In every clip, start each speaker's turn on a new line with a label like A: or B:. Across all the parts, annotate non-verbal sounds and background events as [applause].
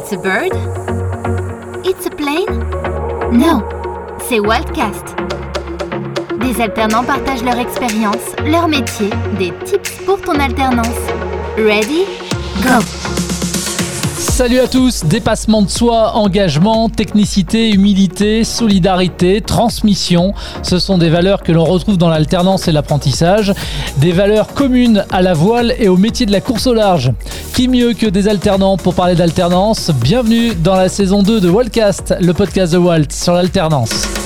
A: It's a bird? It's a plane? No, c'est Wildcast. Des alternants partagent leur expérience, leur métier, des tips pour ton alternance. Ready? Go!
B: Salut à tous, dépassement de soi, engagement, technicité, humilité, solidarité, transmission, ce sont des valeurs que l'on retrouve dans l'alternance et l'apprentissage, des valeurs communes à la voile et au métier de la course au large. Qui mieux que des alternants pour parler d'alternance? Bienvenue dans la saison 2 de Wildcast, le podcast de Walt sur l'alternance.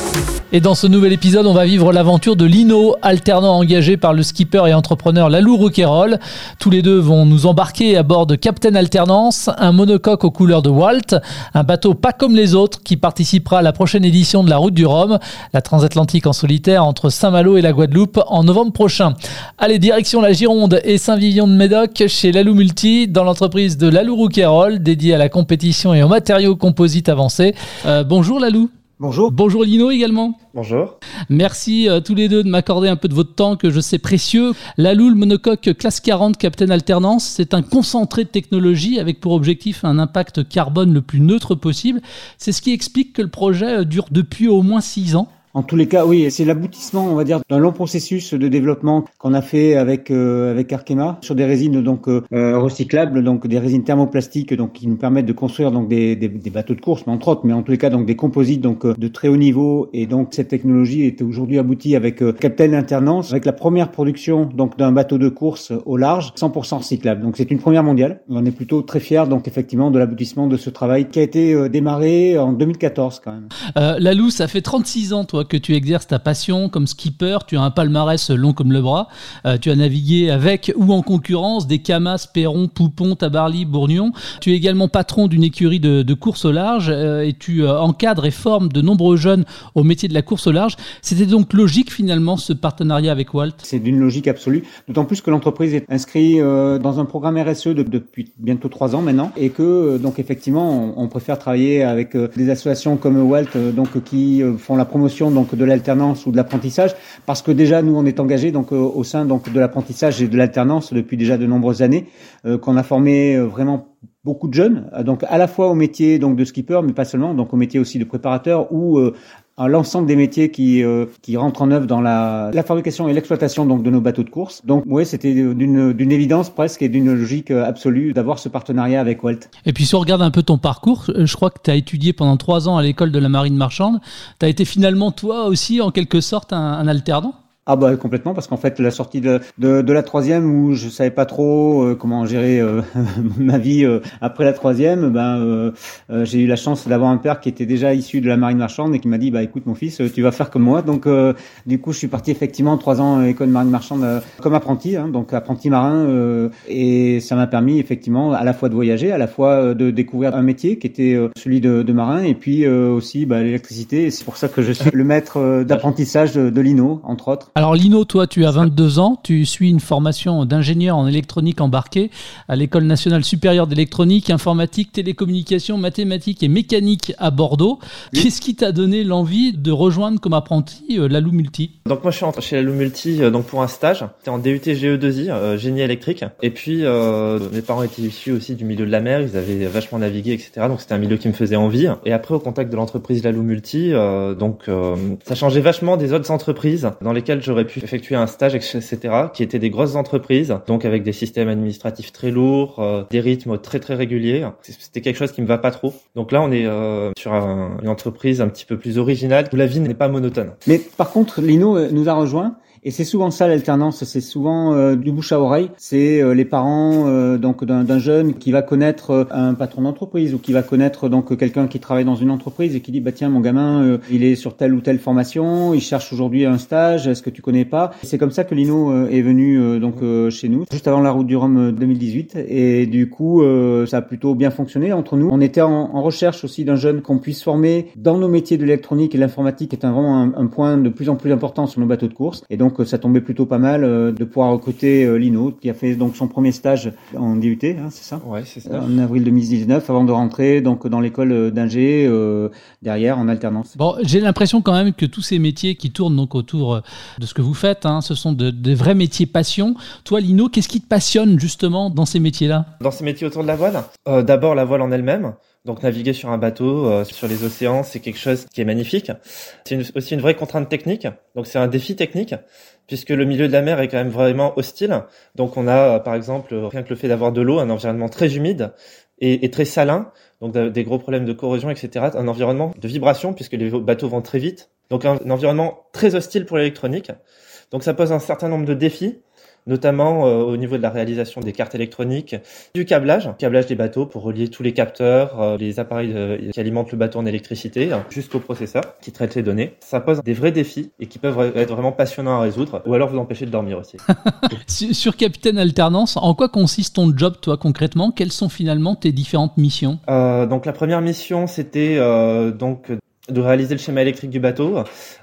B: Et dans ce nouvel épisode, on va vivre l'aventure de Lino, alternant engagé par le skipper et entrepreneur Lalou Rouquayrol. Tous les deux vont nous embarquer à bord de Captain Alternance, un monocoque aux couleurs de Walt, un bateau pas comme les autres qui participera à la prochaine édition de la Route du Rhum, la transatlantique en solitaire entre Saint-Malo et la Guadeloupe en novembre prochain. Allez, direction la Gironde et Saint-Vivian de Médoc chez Lalou Multi, dans l'entreprise de Lalou Rouquayrol, dédiée à la compétition et aux matériaux composites avancés. Euh, bonjour Lalou.
C: Bonjour.
B: Bonjour Lino également.
C: Bonjour.
B: Merci à tous les deux de m'accorder un peu de votre temps que je sais précieux. La Loule monocoque classe 40 Captain Alternance, c'est un concentré de technologie avec pour objectif un impact carbone le plus neutre possible. C'est ce qui explique que le projet dure depuis au moins 6 ans.
C: En tous les cas, oui, c'est l'aboutissement, on va dire, d'un long processus de développement qu'on a fait avec euh, avec Arkema sur des résines donc euh, recyclables, donc des résines thermoplastiques, donc qui nous permettent de construire donc des, des, des, bateaux de course, mais entre autres, mais en tous les cas donc des composites donc euh, de très haut niveau. Et donc cette technologie est aujourd'hui aboutie avec euh, Captain Alternance, avec la première production donc d'un bateau de course au large, 100% recyclable. Donc c'est une première mondiale. On est plutôt très fiers donc effectivement de l'aboutissement de ce travail qui a été euh, démarré en 2014 quand même.
B: Lalou, ça fait 36 ans toi que tu exerces ta passion comme skipper. Tu as un palmarès long comme le bras. Euh, tu as navigué avec ou en concurrence des Camas, Perron, Poupon, Tabarly, Bourgnon. Tu es également patron d'une écurie de, course au large euh, et tu euh, encadres et formes de nombreux jeunes au métier de la course au large. C'était donc logique finalement ce partenariat avec Walt?
C: C'est d'une logique absolue, d'autant plus que l'entreprise est inscrite dans un programme RSE de, depuis bientôt trois ans maintenant et que donc effectivement on, on préfère travailler avec des associations comme Walt donc qui font la promotion donc de l'alternance ou de l'apprentissage parce que déjà nous on est engagé donc au sein de l'apprentissage et de l'alternance depuis déjà de nombreuses années euh, qu'on a formé vraiment beaucoup de jeunes à la fois au métier de skipper mais pas seulement donc au métier aussi de préparateur ou euh, à l'ensemble des métiers qui euh, qui rentrent en œuvre dans la, la fabrication et l'exploitation donc de nos bateaux de course. Donc ouais, c'était d'une d'une évidence presque et d'une logique absolue d'avoir ce partenariat avec Walt.
B: Et puis si on regarde un peu ton parcours, je crois que tu as étudié pendant trois ans à l'école de la marine marchande. Tu as été finalement toi aussi en quelque sorte un, un alternant?
C: Ah bah complètement parce qu'en fait la sortie de, de, de, la troisième où je savais pas trop euh, comment gérer euh, [laughs] ma vie euh, après la troisième, ben euh, euh, j'ai eu la chance d'avoir un père qui était déjà issu de la marine marchande et qui m'a dit bah écoute mon fils tu vas faire comme moi donc du coup je suis parti effectivement trois ans de marine marchande comme apprenti hein, donc apprenti marin et ça m'a permis effectivement à la fois de voyager à la fois de découvrir un métier qui était celui de, de marin et puis aussi bah, l'électricité c'est pour ça que je suis le maître d'apprentissage de l'INO entre autres.
B: Alors Lino, toi tu as 22 ans, tu suis une formation d'ingénieur en électronique embarquée à l'École nationale supérieure d'électronique, informatique, télécommunications, mathématiques et mécanique à Bordeaux. Oui. Qu'est-ce qui t'a donné l'envie de rejoindre comme apprenti euh, Lalou Multi?
D: Donc moi je suis rentré chez Lalou Multi euh, donc pour un stage, c'était en DUT GE2I, euh, génie électrique. Et puis euh, mes parents étaient issus aussi du milieu de la mer, ils avaient vachement navigué, etc. Donc c'était un milieu qui me faisait envie. Et après au contact de l'entreprise Lalou Multi, donc ça changeait vachement des autres entreprises dans lesquelles j'aurais pu effectuer un stage, etc., qui étaient des grosses entreprises, donc avec des systèmes administratifs très lourds, euh, des rythmes très très réguliers. C'était quelque chose qui me va pas trop. Donc là, on est euh, sur un, une entreprise un petit peu plus originale où la vie n'est pas monotone.
C: Mais par contre, Lino euh, nous a rejoint et c'est souvent ça l'alternance, c'est souvent euh, du bouche à oreille. C'est euh, les parents euh, donc d'un jeune qui va connaître euh, un patron d'entreprise ou qui va connaître donc quelqu'un qui travaille dans une entreprise et qui dit bah tiens mon gamin euh, il est sur telle ou telle formation, il cherche aujourd'hui un stage, est-ce que tu connais pas? C'est comme ça que Lino est venu donc chez nous juste avant la route du Rhum 2018 et du coup ça a plutôt bien fonctionné entre nous. On était en, en recherche aussi d'un jeune qu'on puisse former dans nos métiers de l'électronique et l'informatique est un, vraiment un, un point de plus en plus important sur nos bateaux de course et donc donc ça tombait plutôt pas mal de pouvoir recruter Lino, qui a fait donc son premier stage en DUT, hein, c'est ça?
D: Ouais, c'est ça.
C: En avril 2019, avant de rentrer donc dans l'école d'ingé derrière en alternance.
B: Bon, j'ai l'impression quand même que tous ces métiers qui tournent donc autour de ce que vous faites, hein, ce sont de, de vrais métiers passion. Toi, Lino, qu'est-ce qui te passionne justement dans ces métiers-là?
D: Dans ces métiers autour de la voile, d'abord la voile en elle-même. Donc naviguer sur un bateau, euh, sur les océans, c'est quelque chose qui est magnifique. C'est aussi une vraie contrainte technique. Donc c'est un défi technique puisque le milieu de la mer est quand même vraiment hostile. Donc on a euh, par exemple rien que le fait d'avoir de l'eau, un environnement très humide et, très salin, donc des gros problèmes de corrosion, etc. Un environnement de vibration puisque les bateaux vont très vite. Donc un environnement très hostile pour l'électronique. Donc ça pose un certain nombre de défis notamment euh, au niveau de la réalisation des cartes électroniques, du câblage, câblage des bateaux pour relier tous les capteurs, euh, les appareils euh, qui alimentent le bateau en électricité, hein, jusqu'au processeur qui traite les données. Ça pose des vrais défis et qui peuvent être vraiment passionnants à résoudre, ou alors vous empêcher de dormir aussi. [laughs]
B: Sur Capitaine Alternance, en quoi consiste ton job, toi, concrètement? Quelles sont finalement tes différentes missions?
D: Euh, Donc la première mission, c'était euh, donc de réaliser le schéma électrique du bateau,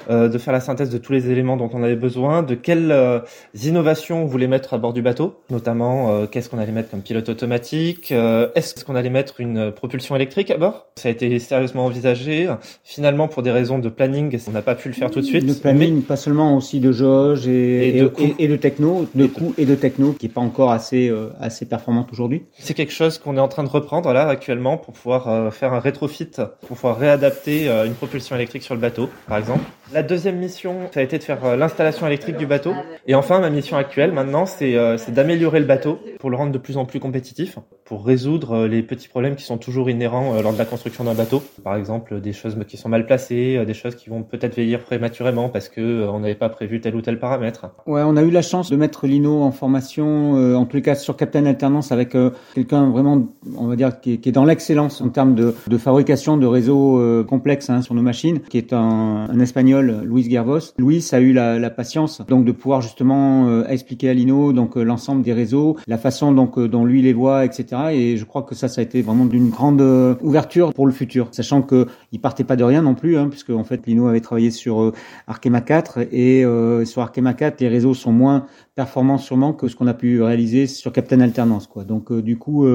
D: euh, de faire la synthèse de tous les éléments dont on avait besoin, de quelles euh, innovations on voulait mettre à bord du bateau, notamment euh, qu'est-ce qu'on allait mettre comme pilote automatique, est-ce qu'on allait mettre une propulsion électrique à bord? Ça a été sérieusement envisagé. Finalement, pour des raisons de planning, on n'a pas pu le faire tout de suite.
C: De planning, pas seulement aussi de jauge et, et, de, et, de, techno, de coût et de techno, qui est pas encore assez assez performante aujourd'hui.
D: C'est quelque chose qu'on est en train de reprendre là actuellement pour pouvoir faire un rétrofit, pour pouvoir réadapter une propulsion électrique sur le bateau, par exemple. La deuxième mission, ça a été de faire euh, l'installation électrique du bateau. Et enfin, ma mission actuelle, maintenant, c'est euh, d'améliorer le bateau pour le rendre de plus en plus compétitif, pour résoudre euh, les petits problèmes qui sont toujours inhérents lors de la construction d'un bateau. Par exemple, des choses qui sont mal placées, des choses qui vont peut-être vieillir prématurément parce que on n'avait pas prévu tel ou tel paramètre.
C: Ouais, on a eu la chance de mettre Lino en formation, en tous les cas sur Captain Alternance, avec quelqu'un vraiment, on va dire, qui est, dans l'excellence en termes de, fabrication de réseaux complexes hein, sur nos machines, qui est un, espagnol Louis Gervos. Louis a eu la, la, patience donc de pouvoir justement euh, expliquer à Lino donc euh, l'ensemble des réseaux, la façon donc euh, dont lui les voit, etc. Et je crois que ça, ça a été vraiment d'une grande ouverture pour le futur, sachant que il partait pas de rien non plus, hein, puisque en fait Lino avait travaillé sur Arkema 4 et sur Arkema 4 les réseaux sont moins performants sûrement que ce qu'on a pu réaliser sur Captain Alternance, quoi. Donc du coup,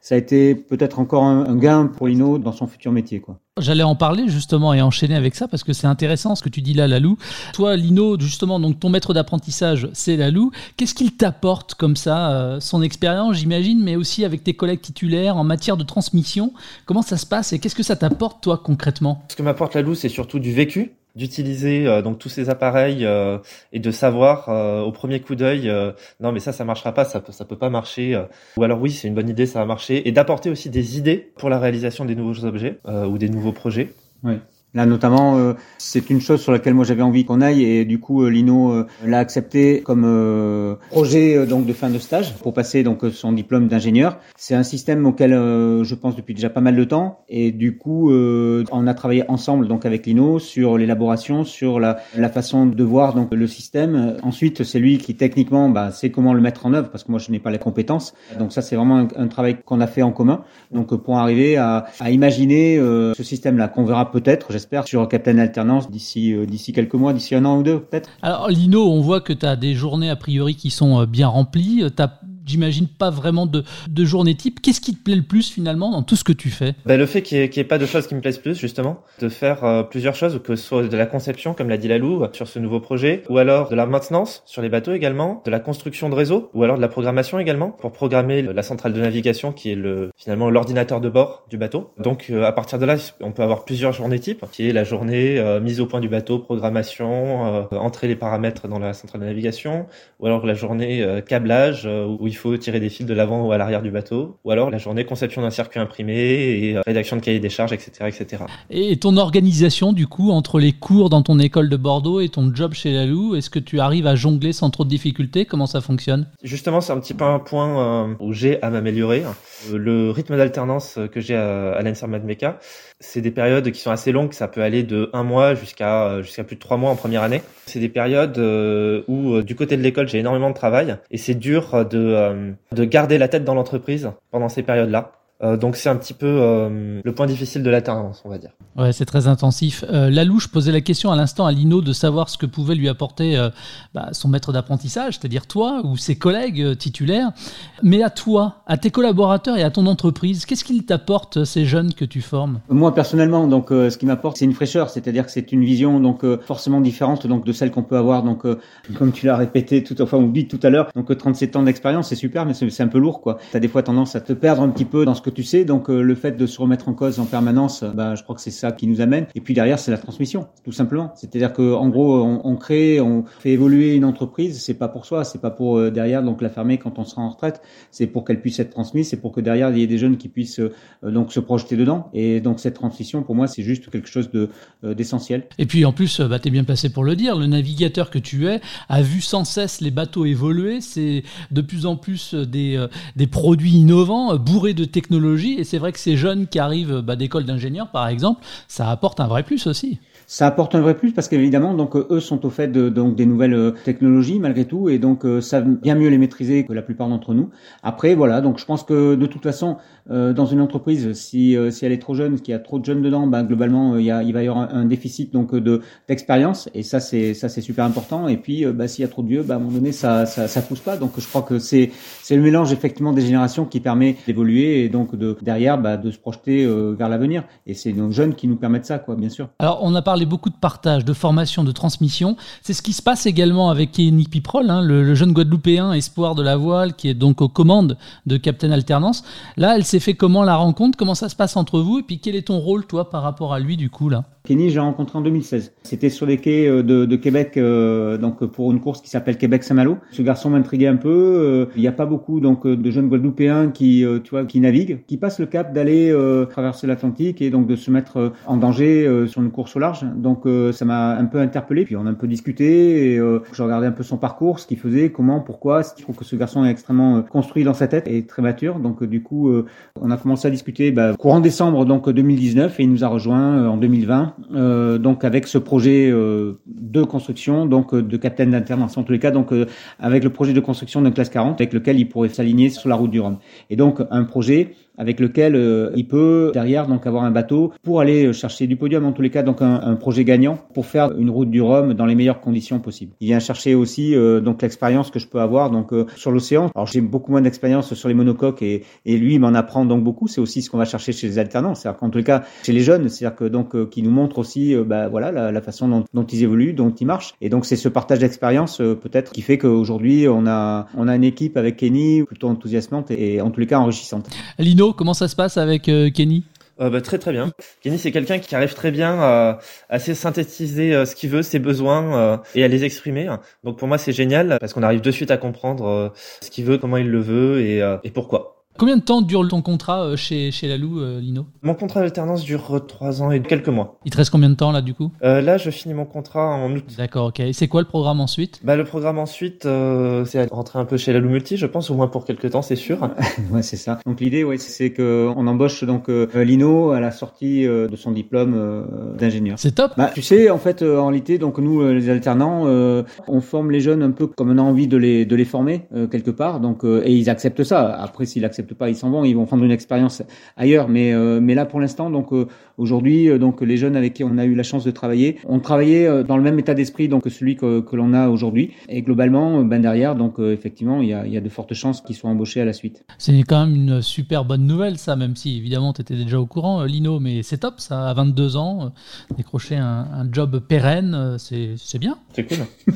C: ça a été peut-être encore un, un gain pour Lino dans son futur métier, quoi.
B: J'allais en parler justement et enchaîner avec ça parce que c'est intéressant ce que tu dis là, Lalou. Toi, Lino, justement, donc ton maître d'apprentissage, c'est Lalou. Qu'est-ce qu'il t'apporte comme ça, euh, son expérience, j'imagine, mais aussi avec tes collègues titulaires en matière de transmission? Comment ça se passe et qu'est-ce que ça t'apporte, toi, concrètement?
D: Ce que m'apporte Lalou, c'est surtout du vécu d'utiliser euh, donc tous ces appareils euh, et de savoir euh, au premier coup d'œil non mais ça ça marchera pas ça peut ça peut pas marcher ou alors oui c'est une bonne idée ça va marcher et d'apporter aussi des idées pour la réalisation des nouveaux objets ou des nouveaux projets.
C: Là, notamment, euh, c'est une chose sur laquelle moi j'avais envie qu'on aille et du coup, euh, Lino euh, l'a accepté comme projet donc de fin de stage pour passer donc son diplôme d'ingénieur. C'est un système auquel je pense depuis déjà pas mal de temps et du coup, on a travaillé ensemble donc avec Lino sur l'élaboration, sur la, la, façon de voir donc le système. Ensuite, c'est lui qui techniquement bah, sait comment le mettre en œuvre parce que moi je n'ai pas les compétences. Donc ça, c'est vraiment un, un travail qu'on a fait en commun. Donc pour arriver à, à imaginer ce système-là qu'on verra peut-être j'espère, sur Captain Alternance d'ici euh, d'ici quelques mois, d'ici un an ou deux peut-être.
B: Alors Lino, on voit que tu as des journées a priori qui sont euh, bien remplies. J'imagine, pas vraiment de, journée type. Qu'est-ce qui te plaît le plus finalement dans tout ce que tu fais?
D: Ben, Le fait qu'il n'y ait, pas de choses qui me plaisent plus, justement. De faire euh, plusieurs choses, que ce soit de la conception, comme l'a dit Lalou, sur ce nouveau projet, ou alors de la maintenance sur les bateaux également, de la construction de réseau, ou alors de la programmation également, pour programmer la centrale de navigation qui est le finalement l'ordinateur de bord du bateau. Donc euh, à partir de là, on peut avoir plusieurs journées types, qui est la journée euh, mise au point du bateau, programmation, entrer les paramètres dans la centrale de navigation, ou alors la journée câblage, où il faut tirer des fils de l'avant ou à l'arrière du bateau, ou alors la journée conception d'un circuit imprimé et euh, rédaction de cahier des charges, etc., etc.
B: Et ton organisation, du coup, entre les cours dans ton école de Bordeaux et ton job chez Lalou, est-ce que tu arrives à jongler sans trop de difficultés? Comment ça fonctionne?
D: Justement, c'est un petit peu un point euh, où j'ai à m'améliorer. Euh, le rythme d'alternance que j'ai à, à l'ENSER Madmeca, c'est des périodes qui sont assez longues, ça peut aller de un mois jusqu'à jusqu'à plus de trois mois en première année. C'est des périodes où du côté de l'école j'ai énormément de travail. Et c'est dur de de garder la tête dans l'entreprise pendant ces périodes-là donc c'est un petit peu le point difficile de l'alternance, on va dire.
B: Ouais, c'est très intensif. Lalou, je posais la question à l'instant à Lino de savoir ce que pouvait lui apporter bah, son maître d'apprentissage, c'est-à-dire toi ou ses collègues titulaires. Mais à toi, à tes collaborateurs et à ton entreprise, qu'est-ce qu'ils t'apportent ces jeunes que tu formes?
C: Moi personnellement, donc ce qui m'apporte, c'est une fraîcheur, c'est-à-dire que c'est une vision donc forcément différente donc de celle qu'on peut avoir donc comme tu l'as répété tout enfin on dit tout à l'heure donc 37 ans d'expérience c'est super mais c'est un peu lourd quoi tu as des fois tendance à te perdre un petit peu dans ce que tu sais. Donc euh, le fait de se remettre en cause en permanence bah je crois que c'est ça qui nous amène. Et puis derrière c'est la transmission tout simplement. C'est-à-dire que en gros on, crée on fait évoluer une entreprise. C'est pas pour soi c'est pas pour euh, derrière donc la fermer quand on sera en retraite. C'est pour qu'elle puisse être transmise. C'est pour que derrière il y ait des jeunes qui puissent euh, donc se projeter dedans. Et donc cette transition pour moi c'est juste quelque chose de d'essentiel.
B: Et puis en plus bah, tu es bien placé pour le dire le navigateur que tu es a vu sans cesse les bateaux évoluer. C'est de plus en plus des, euh, des produits innovants, euh, bourrés de Et c'est vrai que ces jeunes qui arrivent bah, d'école d'ingénieurs, par exemple, ça apporte un vrai plus aussi
C: ça apporte un vrai plus parce qu'évidemment donc eux sont au fait de, donc des nouvelles euh, technologies malgré tout et donc savent bien mieux les maîtriser que la plupart d'entre nous. Après voilà donc je pense que de toute façon euh, dans une entreprise si si elle est trop jeune, qu'il y a trop de jeunes dedans, bah, globalement il, y a, il va y avoir un, déficit donc de d'expérience et ça c'est ça c'est super important et puis bah, s'il y a trop de vieux, bah, à un moment donné ça, ça ça pousse pas donc je crois que c'est c'est le mélange effectivement des générations qui permet d'évoluer et donc de derrière bah, de se projeter vers l'avenir et c'est nos jeunes qui nous permettent ça quoi bien sûr.
B: Alors on a parlé beaucoup de partage, de formation, de transmission. C'est ce qui se passe également avec Kenny Piprol, hein, le, jeune Guadeloupéen espoir de la voile qui est donc aux commandes de Captain Alternance. Là, elle s'est fait comment la rencontre? Comment ça se passe entre vous? Et puis quel est ton rôle, toi, par rapport à lui, du coup, là?
C: Kenny, j'ai rencontré en 2016. C'était sur les quais euh, de, Québec, euh, donc pour une course qui s'appelle Québec-Saint-Malo. Ce garçon m'intriguait un peu. Euh, il n'y a pas beaucoup donc de jeunes Guadeloupéens qui, tu vois, qui naviguent, qui passent le cap d'aller traverser l'Atlantique et donc de se mettre en danger sur une course au large. Donc ça m'a un peu interpellé. Puis on a un peu discuté. Et, je regardais un peu son parcours, ce qu'il faisait, comment, pourquoi. Je trouve que ce garçon est extrêmement construit dans sa tête et très mature. Donc du coup, on a commencé à discuter bah, courant décembre donc 2019 et il nous a rejoint en 2020 euh, donc avec ce projet euh, de construction donc euh, de capitaine d'alternance en tous les cas donc avec le projet de construction d'un classe 40 avec lequel il pourrait s'aligner sur la route du Rhum et donc un projet avec lequel euh, il peut derrière donc avoir un bateau pour aller chercher du podium en tous les cas donc un, un projet gagnant pour faire une route du Rhum dans les meilleures conditions possibles. Il vient chercher aussi euh, donc l'expérience que je peux avoir donc euh, sur l'océan. Alors j'ai beaucoup moins d'expérience sur les monocoques et, et lui il m'en apprend donc beaucoup. C'est aussi ce qu'on va chercher chez les alternants, c'est-à-dire qu'en tous les cas chez les jeunes, c'est-à-dire que donc qui nous montre aussi bah voilà la, la façon dont, dont, ils évoluent, dont ils marchent. Et donc c'est ce partage d'expérience peut-être qui fait qu'aujourd'hui on a on a une équipe avec Kenny plutôt enthousiasmante et, et en tous les cas enrichissante.
B: Lino comment ça se passe avec euh, Kenny?
D: Euh, bah, très très bien. Kenny c'est quelqu'un qui arrive très bien à, à synthétiser euh, ce qu'il veut, ses besoins et à les exprimer. Donc pour moi c'est génial parce qu'on arrive de suite à comprendre ce qu'il veut, comment il le veut et, et pourquoi.
B: Combien de temps dure ton contrat euh, chez, chez Lalou, euh, Lino?
D: Mon contrat d'alternance dure 3 ans et quelques mois.
B: Il te reste combien de temps là du coup?
D: Euh, Là, je finis mon contrat en août.
B: D'accord, ok. Et c'est quoi le programme ensuite?
D: Bah, Le programme ensuite, euh, c'est rentrer un peu chez Lalou Multi, je pense, au moins pour quelques temps, c'est sûr. [laughs]
C: ouais, c'est ça. Donc l'idée, ouais, c'est qu'on embauche donc Lino à la sortie de son diplôme d'ingénieur.
B: C'est top
C: bah, Tu sais, en fait, en réalité, donc nous, les alternants, on forme les jeunes un peu comme on a envie de les, de les former quelque part. Donc, et ils acceptent ça. Après, s'ils acceptent pas, ils s'en vont, ils vont prendre une expérience ailleurs. Mais, euh, mais là, pour l'instant, donc euh, aujourd'hui, euh, donc les jeunes avec qui on a eu la chance de travailler, ont travaillé dans le même état d'esprit donc que celui que, que l'on a aujourd'hui. Et globalement, ben derrière, donc effectivement, il y a, il y a de fortes chances qu'ils soient embauchés à la suite.
B: C'est quand même une super bonne nouvelle, ça, même si évidemment tu étais déjà au courant, Lino, mais c'est top, ça, à 22 ans, décrocher un, un job pérenne, c'est bien.
D: C'est cool. [laughs]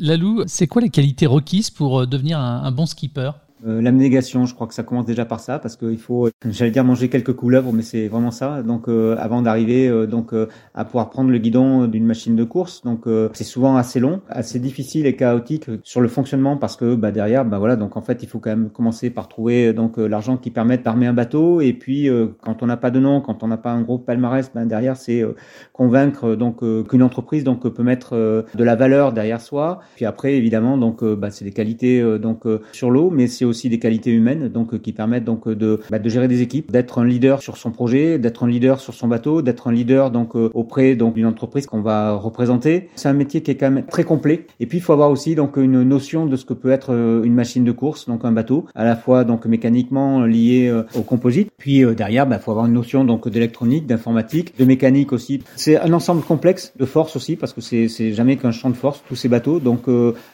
B: Lalou, c'est quoi les qualités requises pour devenir un, un bon skipper?
C: Euh, l'abnégation, je crois que ça commence déjà par ça, parce qu'il faut, j'allais dire manger quelques couleuvres, mais c'est vraiment ça. Donc, euh, avant d'arriver euh, donc à pouvoir prendre le guidon d'une machine de course, donc c'est souvent assez long, assez difficile et chaotique sur le fonctionnement, parce que bah, derrière, bah voilà, donc en fait, il faut quand même commencer par trouver donc l'argent qui permette d'armer un bateau, et puis quand on n'a pas de nom, quand on n'a pas un gros palmarès, bah, derrière c'est convaincre donc qu'une entreprise donc peut mettre de la valeur derrière soi. Puis après, évidemment, donc bah, c'est des qualités donc sur l'eau, mais c'est aussi des qualités humaines, donc qui permettent donc de, bah, de gérer des équipes, d'être un leader sur son projet, d'être un leader sur son bateau, d'être un leader donc auprès donc d'une entreprise qu'on va représenter. C'est un métier qui est quand même très complet. Et puis il faut avoir aussi donc une notion de ce que peut être une machine de course, donc un bateau, à la fois donc mécaniquement lié au composite. Puis derrière, il bah, faut avoir une notion donc d'électronique, d'informatique, de mécanique aussi. C'est un ensemble complexe de force aussi parce que c'est jamais qu'un champ de force tous ces bateaux. Donc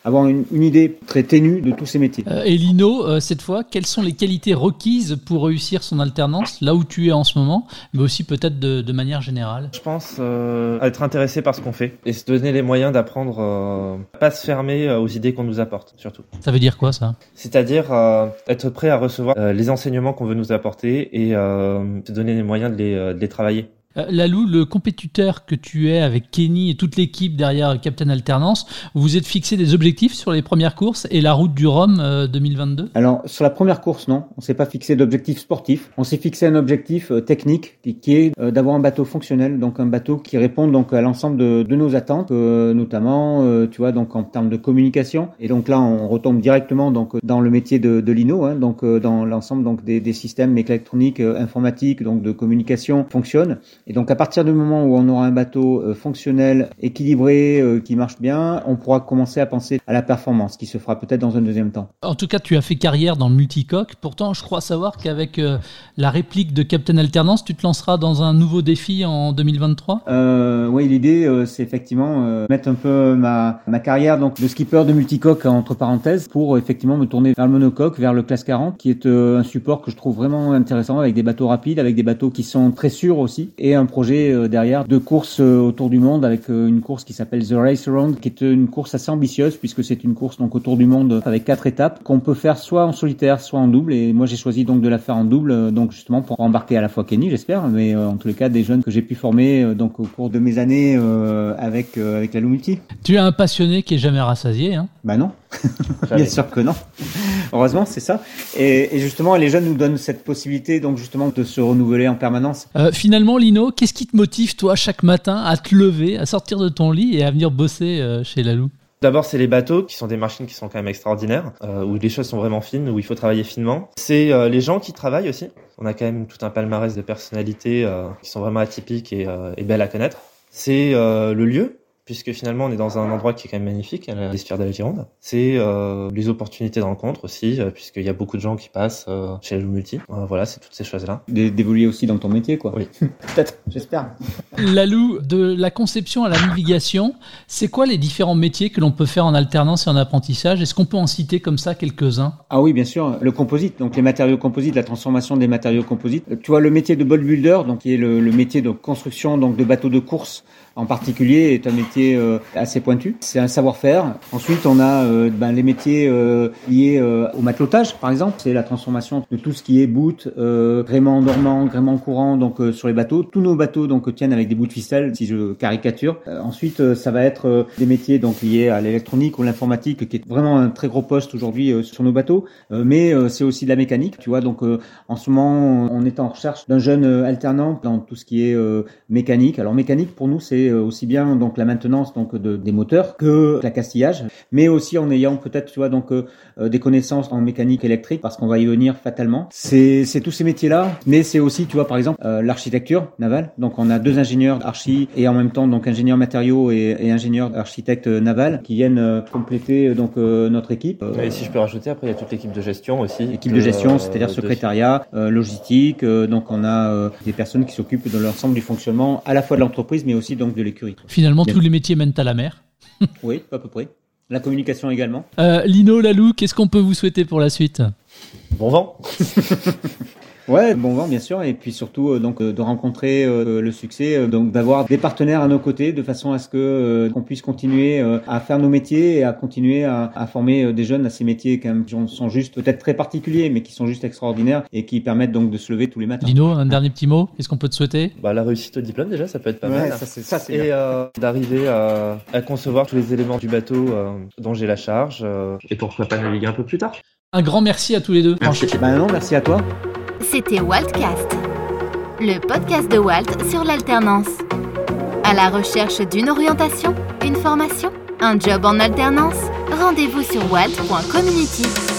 C: avoir une, idée très ténue de tous ces métiers.
B: et Lino, cette fois, quelles sont les qualités requises pour réussir son alternance là où tu es en ce moment, mais aussi peut-être de, de, manière générale?
D: Je pense euh, être intéressé par ce qu'on fait et se donner les moyens d'apprendre, euh, pas se fermer euh, aux idées qu'on nous apporte, surtout.
B: Ça veut dire quoi ça?
D: C'est-à-dire euh, être prêt à recevoir euh, les enseignements qu'on veut nous apporter et se donner les moyens de les, de les travailler.
B: Euh, Lalou, le compétiteur que tu es avec Kenny et toute l'équipe derrière Captain Alternance, vous êtes fixé des objectifs sur les premières courses et la route du Rhum 2022
C: euh, Alors, sur la première course, non. On s'est pas fixé d'objectif sportif. On s'est fixé un objectif euh, technique qui, est d'avoir un bateau fonctionnel, donc un bateau qui répond donc à l'ensemble de, nos attentes, notamment, tu vois, donc en termes de communication. Et donc là, on retombe directement donc dans le métier de, de Lino, hein, donc dans l'ensemble donc des, des systèmes électroniques, informatiques, donc de communication fonctionnent. Et donc à partir du moment où on aura un bateau euh, fonctionnel, équilibré, euh, qui marche bien, on pourra commencer à penser à la performance, qui se fera peut-être dans un deuxième temps.
B: En tout cas, tu as fait carrière dans le multicoque. Pourtant, je crois savoir qu'avec euh, la réplique de Captain Alternance, tu te lanceras dans un nouveau défi en 2023
C: euh, Oui, l'idée, c'est effectivement mettre un peu ma, ma carrière donc de skipper de multicoque entre parenthèses pour effectivement me tourner vers le monocoque, vers le classe 40, qui est un support que je trouve vraiment intéressant avec des bateaux rapides, avec des bateaux qui sont très sûrs aussi et un projet euh, derrière de course euh, autour du monde avec euh, une course qui s'appelle The Race Around, qui est une course assez ambitieuse puisque c'est une course donc autour du monde avec quatre étapes qu'on peut faire soit en solitaire, soit en double. Et moi j'ai choisi donc de la faire en double, donc justement pour embarquer à la fois Kenny, j'espère, mais en tous les cas des jeunes que j'ai pu former donc au cours de mes années avec avec la Lumulti.
B: Tu es un passionné qui est jamais rassasié, hein?
C: Bah non. [laughs] Bien sûr que non. Heureusement, c'est ça. Et, et, justement, les jeunes nous donnent cette possibilité, donc justement, de se renouveler en permanence.
B: Euh, finalement, Lino, qu'est-ce qui te motive, toi, chaque matin, à te lever, à sortir de ton lit et à venir bosser euh, chez Lalou?
D: D'abord, c'est les bateaux qui sont des machines qui sont quand même extraordinaires, euh, où les choses sont vraiment fines, où il faut travailler finement. C'est euh, les gens qui travaillent aussi. On a quand même tout un palmarès de personnalités euh, qui sont vraiment atypiques et, euh, et belles à connaître. C'est le lieu, puisque finalement on est dans un endroit qui est quand même magnifique, à la de la Gironde. C'est euh, les opportunités de rencontre aussi, euh, puisqu'il y a beaucoup de gens qui passent euh, chez le multi. Euh, voilà, c'est toutes ces choses-là.
C: D'évoluer aussi dans ton métier, quoi.
D: Oui. [laughs]
C: Peut-être, j'espère.
B: Lalou, de la conception à la navigation, c'est quoi les différents métiers que l'on peut faire en alternance et en apprentissage? Est-ce qu'on peut en citer comme ça quelques-uns?
C: Ah oui, bien sûr. Le composite, donc les matériaux composites, la transformation des matériaux composites. Tu vois, le métier de boat builder, donc qui est le, le métier de construction donc de bateaux de course en particulier est un métier euh, assez pointu. C'est un savoir-faire. Ensuite, on a euh, ben, les métiers euh, liés euh, au matelotage, par exemple. C'est la transformation de tout ce qui est boot, euh, gréement dormant, gréement courant, donc sur les bateaux. Tous nos bateaux donc tiennent avec des bouts de ficelle, si je caricature. ensuite, ça va être des métiers donc liés à l'électronique ou l'informatique, qui est vraiment un très gros poste aujourd'hui sur nos bateaux. mais c'est aussi de la mécanique, tu vois. Donc, en ce moment, on est en recherche d'un jeune alternant dans tout ce qui est mécanique. Alors, mécanique pour nous, c'est euh, aussi bien donc la maintenance donc de, des moteurs que l'accastillage, mais aussi en ayant peut-être tu vois donc euh, euh, des connaissances en mécanique électrique parce qu'on va y venir fatalement. C'est c'est tous ces métiers là, mais c'est aussi tu vois par exemple euh, l'architecture navale. Donc on a deux ingénieurs archi et en même temps donc ingénieur matériaux et, et ingénieur architecte naval qui viennent compléter donc notre équipe.
D: Et si je peux rajouter après il y a toute l'équipe de gestion aussi.
C: L'équipe de gestion, c'est-à-dire secrétariat, logistique. donc on a des personnes qui s'occupent de l'ensemble du fonctionnement à la fois de l'entreprise mais aussi donc de l'écurie.
B: Finalement, Bien. tous les métiers mènent à la mer. [laughs]
C: oui, à peu près. La communication également.
B: Euh, Lino, Lalou, qu'est-ce qu'on peut vous souhaiter pour la suite?
D: Bon vent [laughs]
C: Ouais, bon vent bien sûr, et puis surtout euh, donc euh, de rencontrer euh, le succès, euh, donc d'avoir des partenaires à nos côtés, de façon à ce que euh, qu'on puisse continuer euh, à faire nos métiers et à continuer à, à former des jeunes à ces métiers quand même, qui sont juste peut-être très particuliers, mais qui sont juste extraordinaires et qui permettent donc de se lever tous les matins.
B: Lino, un dernier petit mot, qu'est-ce qu'on peut te souhaiter?
D: Bah la réussite au diplôme déjà, ça peut être pas
C: ouais,
D: mal.
C: Ça c'est ça c'est
D: et d'arriver à, à, concevoir tous les éléments du bateau dont j'ai la charge et pourquoi pas naviguer un peu plus tard?
B: Un grand merci à tous les deux.
C: Merci. Bah non, merci à toi.
A: C'était Waltcast, le podcast de Walt sur l'alternance. À la recherche d'une orientation, une formation, un job en alternance, rendez-vous sur walt.community.